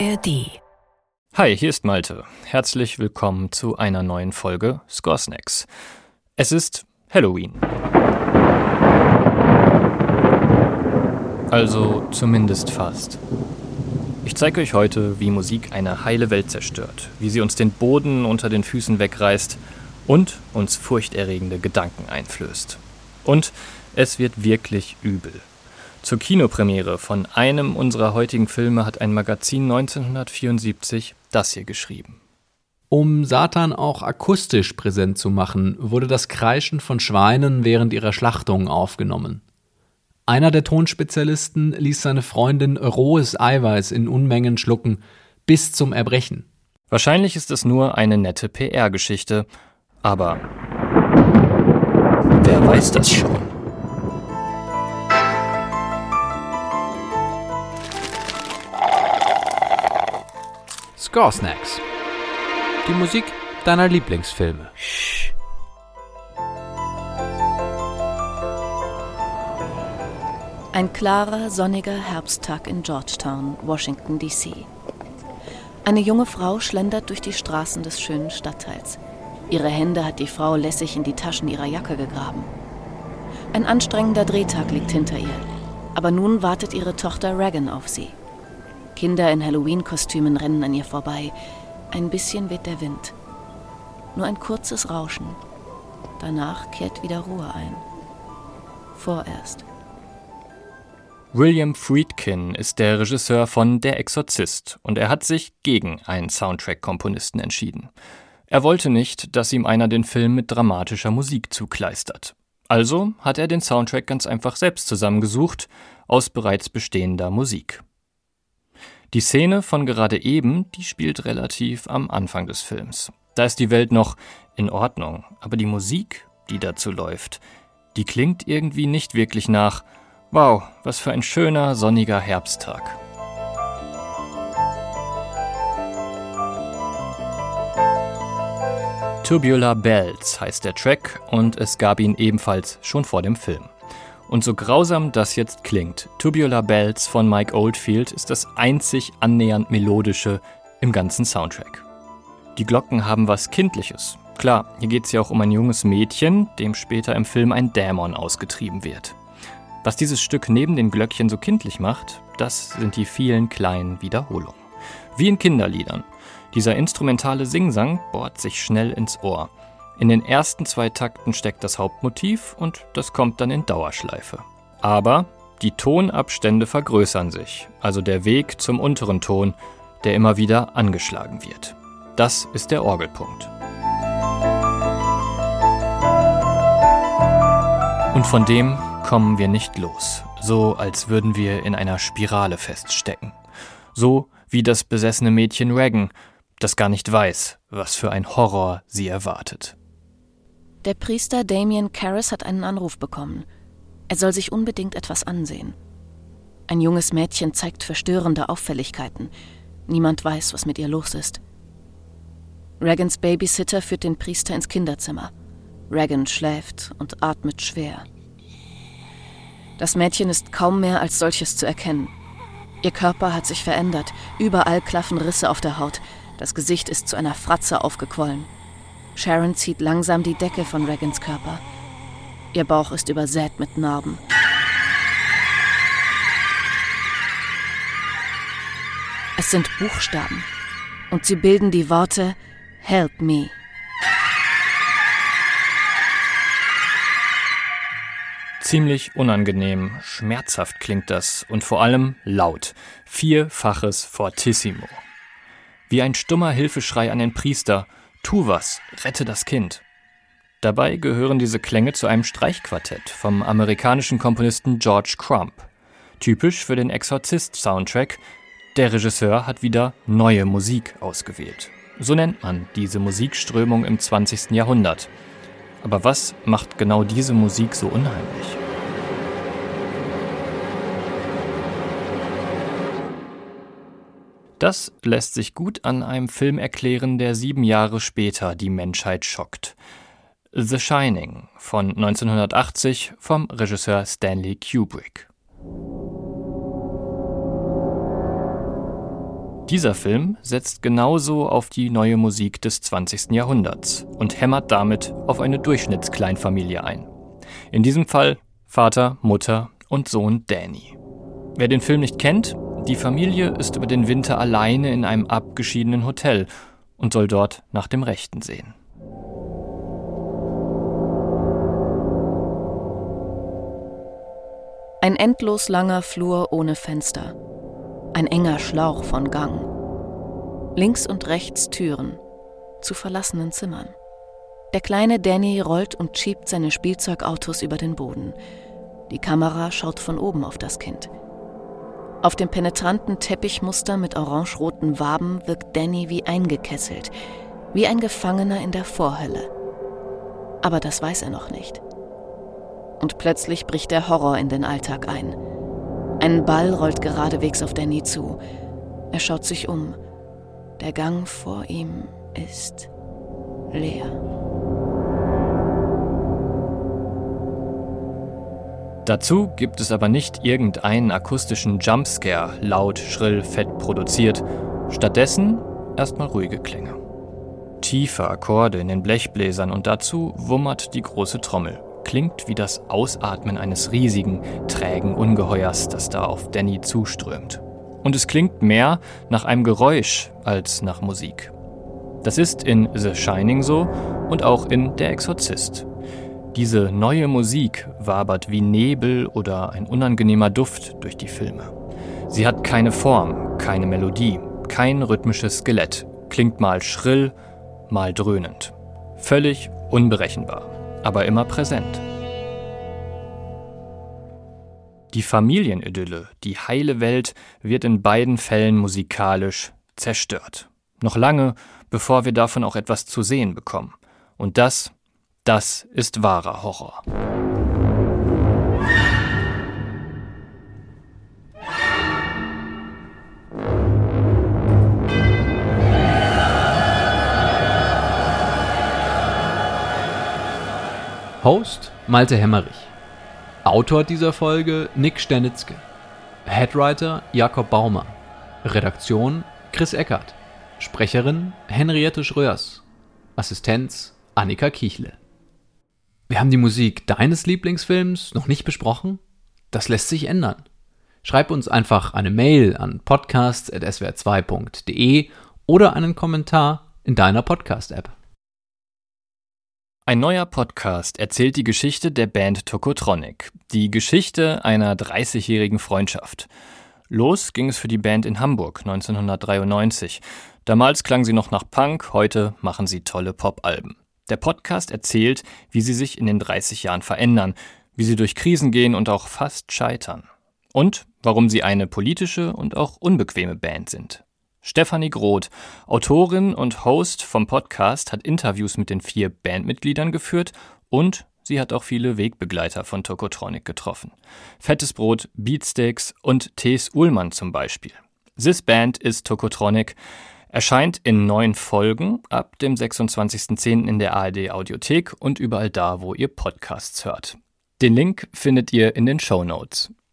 ARD. Hi, hier ist Malte. Herzlich willkommen zu einer neuen Folge Score Snacks. Es ist Halloween. Also zumindest fast. Ich zeige euch heute, wie Musik eine heile Welt zerstört, wie sie uns den Boden unter den Füßen wegreißt und uns furchterregende Gedanken einflößt. Und es wird wirklich übel. Zur Kinopremiere von einem unserer heutigen Filme hat ein Magazin 1974 das hier geschrieben. Um Satan auch akustisch präsent zu machen, wurde das Kreischen von Schweinen während ihrer Schlachtung aufgenommen. Einer der Tonspezialisten ließ seine Freundin rohes Eiweiß in Unmengen schlucken, bis zum Erbrechen. Wahrscheinlich ist es nur eine nette PR-Geschichte, aber wer weiß das schon? Score. Die Musik deiner Lieblingsfilme. Ein klarer, sonniger Herbsttag in Georgetown, Washington, D.C. Eine junge Frau schlendert durch die Straßen des schönen Stadtteils. Ihre Hände hat die Frau lässig in die Taschen ihrer Jacke gegraben. Ein anstrengender Drehtag liegt hinter ihr. Aber nun wartet ihre Tochter Regan auf sie. Kinder in Halloween-Kostümen rennen an ihr vorbei. Ein bisschen weht der Wind. Nur ein kurzes Rauschen. Danach kehrt wieder Ruhe ein. Vorerst. William Friedkin ist der Regisseur von Der Exorzist und er hat sich gegen einen Soundtrack-Komponisten entschieden. Er wollte nicht, dass ihm einer den Film mit dramatischer Musik zukleistert. Also hat er den Soundtrack ganz einfach selbst zusammengesucht aus bereits bestehender Musik. Die Szene von gerade eben, die spielt relativ am Anfang des Films. Da ist die Welt noch in Ordnung, aber die Musik, die dazu läuft, die klingt irgendwie nicht wirklich nach Wow, was für ein schöner sonniger Herbsttag. Tubular Bells heißt der Track und es gab ihn ebenfalls schon vor dem Film. Und so grausam das jetzt klingt, Tubular Bells von Mike Oldfield ist das einzig annähernd melodische im ganzen Soundtrack. Die Glocken haben was Kindliches. Klar, hier geht es ja auch um ein junges Mädchen, dem später im Film ein Dämon ausgetrieben wird. Was dieses Stück neben den Glöckchen so kindlich macht, das sind die vielen kleinen Wiederholungen. Wie in Kinderliedern. Dieser instrumentale Singsang bohrt sich schnell ins Ohr. In den ersten zwei Takten steckt das Hauptmotiv und das kommt dann in Dauerschleife. Aber die Tonabstände vergrößern sich, also der Weg zum unteren Ton, der immer wieder angeschlagen wird. Das ist der Orgelpunkt. Und von dem kommen wir nicht los, so als würden wir in einer Spirale feststecken. So wie das besessene Mädchen Regan, das gar nicht weiß, was für ein Horror sie erwartet. Der Priester Damien Karras hat einen Anruf bekommen. Er soll sich unbedingt etwas ansehen. Ein junges Mädchen zeigt verstörende Auffälligkeiten. Niemand weiß, was mit ihr los ist. Regans Babysitter führt den Priester ins Kinderzimmer. Regan schläft und atmet schwer. Das Mädchen ist kaum mehr als solches zu erkennen. Ihr Körper hat sich verändert, überall klaffen Risse auf der Haut, das Gesicht ist zu einer Fratze aufgequollen. Sharon zieht langsam die Decke von Regans Körper. Ihr Bauch ist übersät mit Narben. Es sind Buchstaben und sie bilden die Worte Help me. Ziemlich unangenehm, schmerzhaft klingt das und vor allem laut. Vierfaches Fortissimo. Wie ein stummer Hilfeschrei an den Priester – Tu was, rette das Kind. Dabei gehören diese Klänge zu einem Streichquartett vom amerikanischen Komponisten George Crump. Typisch für den Exorzist-Soundtrack. Der Regisseur hat wieder neue Musik ausgewählt. So nennt man diese Musikströmung im 20. Jahrhundert. Aber was macht genau diese Musik so unheimlich? Das lässt sich gut an einem Film erklären, der sieben Jahre später die Menschheit schockt. The Shining von 1980 vom Regisseur Stanley Kubrick. dieser Film setzt genauso auf die neue Musik des 20. Jahrhunderts und hämmert damit auf eine Durchschnittskleinfamilie ein. In diesem Fall Vater, Mutter und Sohn Danny. Wer den Film nicht kennt, die Familie ist über den Winter alleine in einem abgeschiedenen Hotel und soll dort nach dem Rechten sehen. Ein endlos langer Flur ohne Fenster. Ein enger Schlauch von Gang. Links und rechts Türen zu verlassenen Zimmern. Der kleine Danny rollt und schiebt seine Spielzeugautos über den Boden. Die Kamera schaut von oben auf das Kind. Auf dem penetranten Teppichmuster mit orange-roten Waben wirkt Danny wie eingekesselt, wie ein Gefangener in der Vorhölle. Aber das weiß er noch nicht. Und plötzlich bricht der Horror in den Alltag ein. Ein Ball rollt geradewegs auf Danny zu. Er schaut sich um. Der Gang vor ihm ist leer. Dazu gibt es aber nicht irgendeinen akustischen Jumpscare, laut, schrill, fett produziert. Stattdessen erstmal ruhige Klänge. Tiefe Akkorde in den Blechbläsern und dazu wummert die große Trommel klingt wie das Ausatmen eines riesigen, trägen Ungeheuers, das da auf Danny zuströmt. Und es klingt mehr nach einem Geräusch als nach Musik. Das ist in The Shining so und auch in Der Exorzist. Diese neue Musik wabert wie Nebel oder ein unangenehmer Duft durch die Filme. Sie hat keine Form, keine Melodie, kein rhythmisches Skelett, klingt mal schrill, mal dröhnend. Völlig unberechenbar aber immer präsent. Die Familienidylle, die heile Welt, wird in beiden Fällen musikalisch zerstört. Noch lange, bevor wir davon auch etwas zu sehen bekommen. Und das, das ist wahrer Horror. Host Malte Hemmerich. Autor dieser Folge Nick Sternitzke. Headwriter Jakob Baumer. Redaktion Chris Eckert. Sprecherin Henriette Schröers. Assistenz Annika Kichle. Wir haben die Musik deines Lieblingsfilms noch nicht besprochen? Das lässt sich ändern. Schreib uns einfach eine Mail an podcast.swr2.de oder einen Kommentar in deiner Podcast-App. Ein neuer Podcast erzählt die Geschichte der Band Tokotronic, die Geschichte einer 30-jährigen Freundschaft. Los ging es für die Band in Hamburg 1993. Damals klang sie noch nach Punk, heute machen sie tolle Pop-Alben. Der Podcast erzählt, wie sie sich in den 30 Jahren verändern, wie sie durch Krisen gehen und auch fast scheitern. Und warum sie eine politische und auch unbequeme Band sind. Stefanie Groth, Autorin und Host vom Podcast, hat Interviews mit den vier Bandmitgliedern geführt und sie hat auch viele Wegbegleiter von Tokotronic getroffen. Fettes Brot, Beatsteaks und Tees Uhlmann zum Beispiel. This Band ist Tokotronic, erscheint in neun Folgen ab dem 26.10. in der ARD Audiothek und überall da, wo ihr Podcasts hört. Den Link findet ihr in den Show Notes.